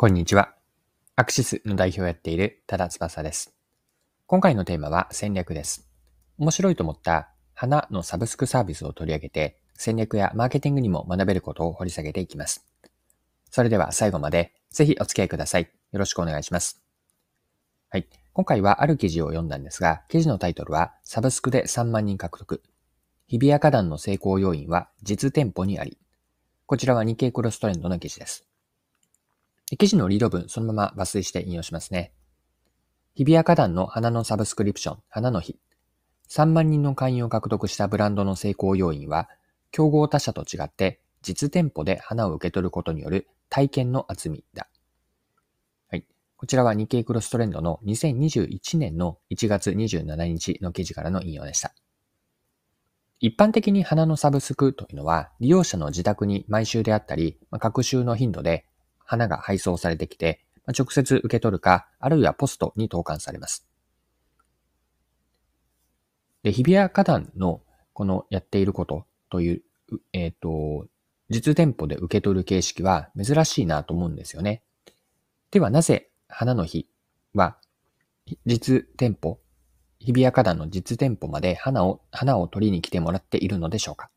こんにちは。アクシスの代表をやっている多田翼です。今回のテーマは戦略です。面白いと思った花のサブスクサービスを取り上げて戦略やマーケティングにも学べることを掘り下げていきます。それでは最後までぜひお付き合いください。よろしくお願いします。はい。今回はある記事を読んだんですが、記事のタイトルはサブスクで3万人獲得。日比谷花壇の成功要因は実店舗にあり。こちらは日経クロストレンドの記事です。記事のリード文、そのまま抜粋して引用しますね。日比谷花壇の花のサブスクリプション、花の日。3万人の会員を獲得したブランドの成功要因は、競合他社と違って実店舗で花を受け取ることによる体験の厚みだ。はい。こちらは日経クロストレンドの2021年の1月27日の記事からの引用でした。一般的に花のサブスクというのは、利用者の自宅に毎週であったり、各週の頻度で花が配送されてきて、直接受け取るか、あるいはポストに投函されます。で、日比谷花壇のこのやっていることという、えっ、ー、と、実店舗で受け取る形式は珍しいなと思うんですよね。ではなぜ花の日は実店舗、日比谷花壇の実店舗まで花を、花を取りに来てもらっているのでしょうか？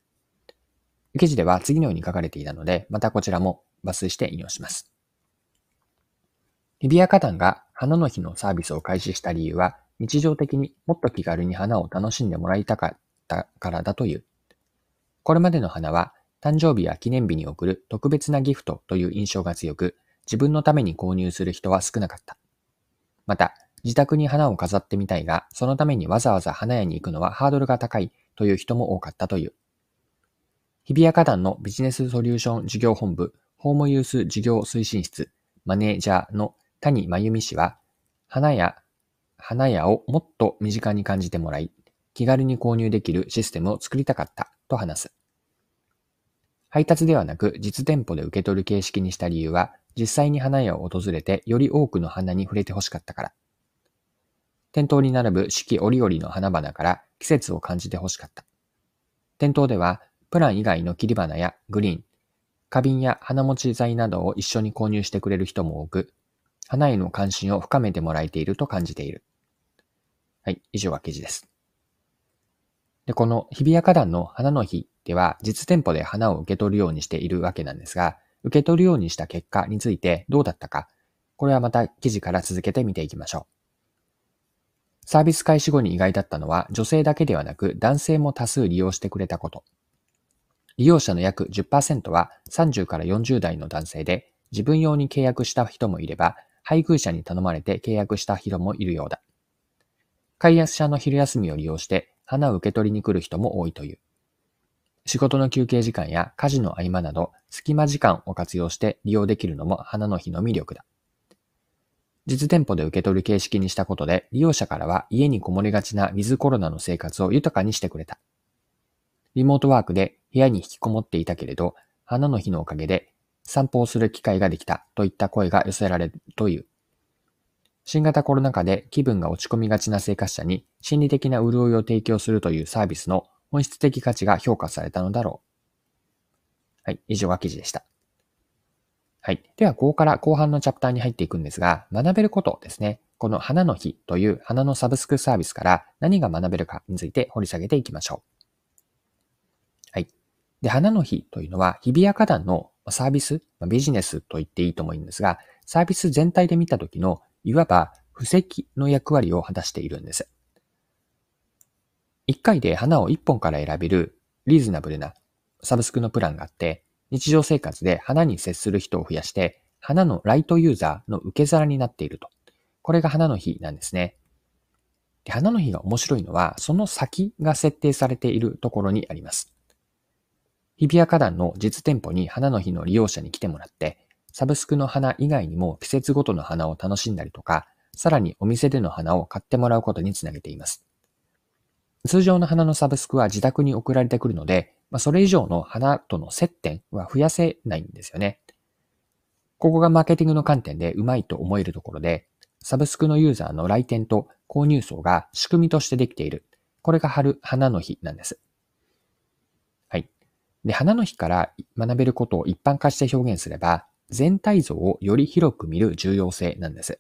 記事では次のように書かれていたので、またこちらも抜粋して引用します。日比谷花壇が花の日のサービスを開始した理由は、日常的にもっと気軽に花を楽しんでもらいたかったからだという。これまでの花は、誕生日や記念日に贈る特別なギフトという印象が強く、自分のために購入する人は少なかった。また、自宅に花を飾ってみたいが、そのためにわざわざ花屋に行くのはハードルが高いという人も多かったという。日比谷花壇のビジネスソリューション事業本部ホームユース事業推進室マネージャーの谷真由美氏は、花屋、花屋をもっと身近に感じてもらい、気軽に購入できるシステムを作りたかったと話す。配達ではなく実店舗で受け取る形式にした理由は、実際に花屋を訪れてより多くの花に触れて欲しかったから。店頭に並ぶ四季折々の花々から季節を感じて欲しかった。店頭では、プラン以外の切り花やグリーン、花瓶や花持ち材などを一緒に購入してくれる人も多く、花への関心を深めてもらえていると感じている。はい、以上が記事です。で、この日比谷花壇の花の日では実店舗で花を受け取るようにしているわけなんですが、受け取るようにした結果についてどうだったか、これはまた記事から続けて見ていきましょう。サービス開始後に意外だったのは女性だけではなく男性も多数利用してくれたこと。利用者の約10%は30から40代の男性で、自分用に契約した人もいれば、配偶者に頼まれて契約した人もいるようだ。開発者の昼休みを利用して花を受け取りに来る人も多いという。仕事の休憩時間や家事の合間など隙間時間を活用して利用できるのも花の日の魅力だ。実店舗で受け取る形式にしたことで利用者からは家にこもりがちなウィズコロナの生活を豊かにしてくれた。リモートワークで部屋に引きこもっていたけれど、花の日のおかげで散歩をする機会ができたといった声が寄せられるという。新型コロナ禍で気分が落ち込みがちな生活者に心理的な潤いを提供するというサービスの本質的価値が評価されたのだろう。はい、以上が記事でした。はい。では、ここから後半のチャプターに入っていくんですが、学べることですね。この花の日という花のサブスクサービスから何が学べるかについて掘り下げていきましょう。はいで、花の日というのは日比谷花壇のサービス、ビジネスと言っていいと思うんですが、サービス全体で見たときの、いわば布石の役割を果たしているんです。一回で花を一本から選べるリーズナブルなサブスクのプランがあって、日常生活で花に接する人を増やして、花のライトユーザーの受け皿になっていると。これが花の日なんですね。で花の日が面白いのは、その先が設定されているところにあります。日比谷花壇の実店舗に花の日の利用者に来てもらって、サブスクの花以外にも季節ごとの花を楽しんだりとか、さらにお店での花を買ってもらうことにつなげています。通常の花のサブスクは自宅に送られてくるので、まあ、それ以上の花との接点は増やせないんですよね。ここがマーケティングの観点でうまいと思えるところで、サブスクのユーザーの来店と購入層が仕組みとしてできている。これが春、花の日なんです。で、花の日から学べることを一般化して表現すれば、全体像をより広く見る重要性なんです。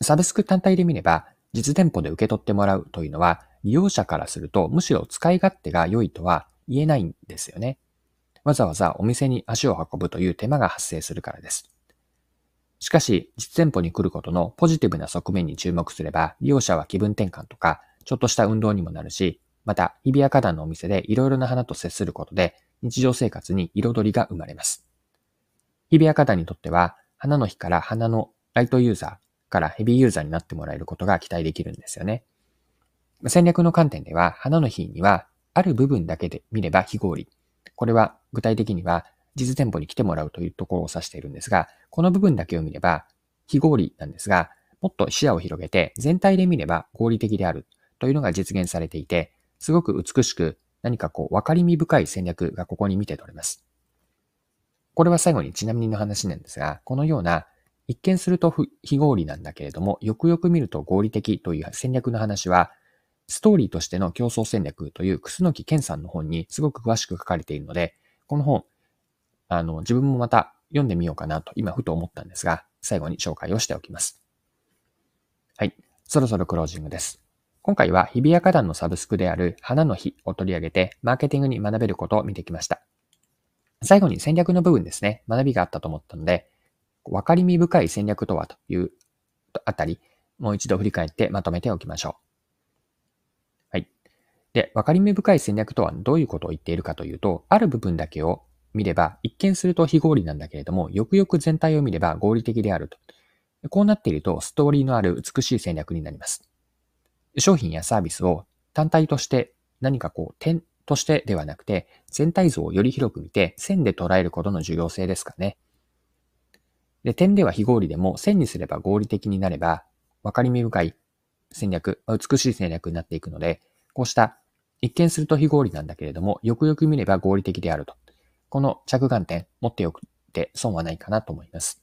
サブスク単体で見れば、実店舗で受け取ってもらうというのは、利用者からするとむしろ使い勝手が良いとは言えないんですよね。わざわざお店に足を運ぶという手間が発生するからです。しかし、実店舗に来ることのポジティブな側面に注目すれば、利用者は気分転換とか、ちょっとした運動にもなるし、また、日比谷花壇のお店でいろいろな花と接することで、日常生活に彩りが生まれます。日比谷花壇にとっては、花の日から花のライトユーザーからヘビーユーザーになってもらえることが期待できるんですよね。戦略の観点では、花の日には、ある部分だけで見れば非合理。これは具体的には実店舗に来てもらうというところを指しているんですが、この部分だけを見れば非合理なんですが、もっと視野を広げて全体で見れば合理的であるというのが実現されていて、すごく美しく何かこう分かりみ深い戦略がここに見て取れます。これは最後にちなみにの話なんですが、このような一見すると非合理なんだけれども、よくよく見ると合理的という戦略の話は、ストーリーとしての競争戦略という楠木健さんの本にすごく詳しく書かれているので、この本、あの、自分もまた読んでみようかなと今ふと思ったんですが、最後に紹介をしておきます。はい。そろそろクロージングです。今回は日比谷花壇のサブスクである花の日を取り上げて、マーケティングに学べることを見てきました。最後に戦略の部分ですね、学びがあったと思ったので、分かりみ深い戦略とはというあたり、もう一度振り返ってまとめておきましょう。はい。で、分かりみ深い戦略とはどういうことを言っているかというと、ある部分だけを見れば、一見すると非合理なんだけれども、よくよく全体を見れば合理的であると。こうなっていると、ストーリーのある美しい戦略になります。商品やサービスを単体として何かこう点としてではなくて、全体像をより広く見て線で捉えることの重要性ですかね。で、点では非合理でも線にすれば合理的になれば、分かりみ深い戦略、美しい戦略になっていくので、こうした一見すると非合理なんだけれども、よくよく見れば合理的であると。この着眼点持っておくって損はないかなと思います。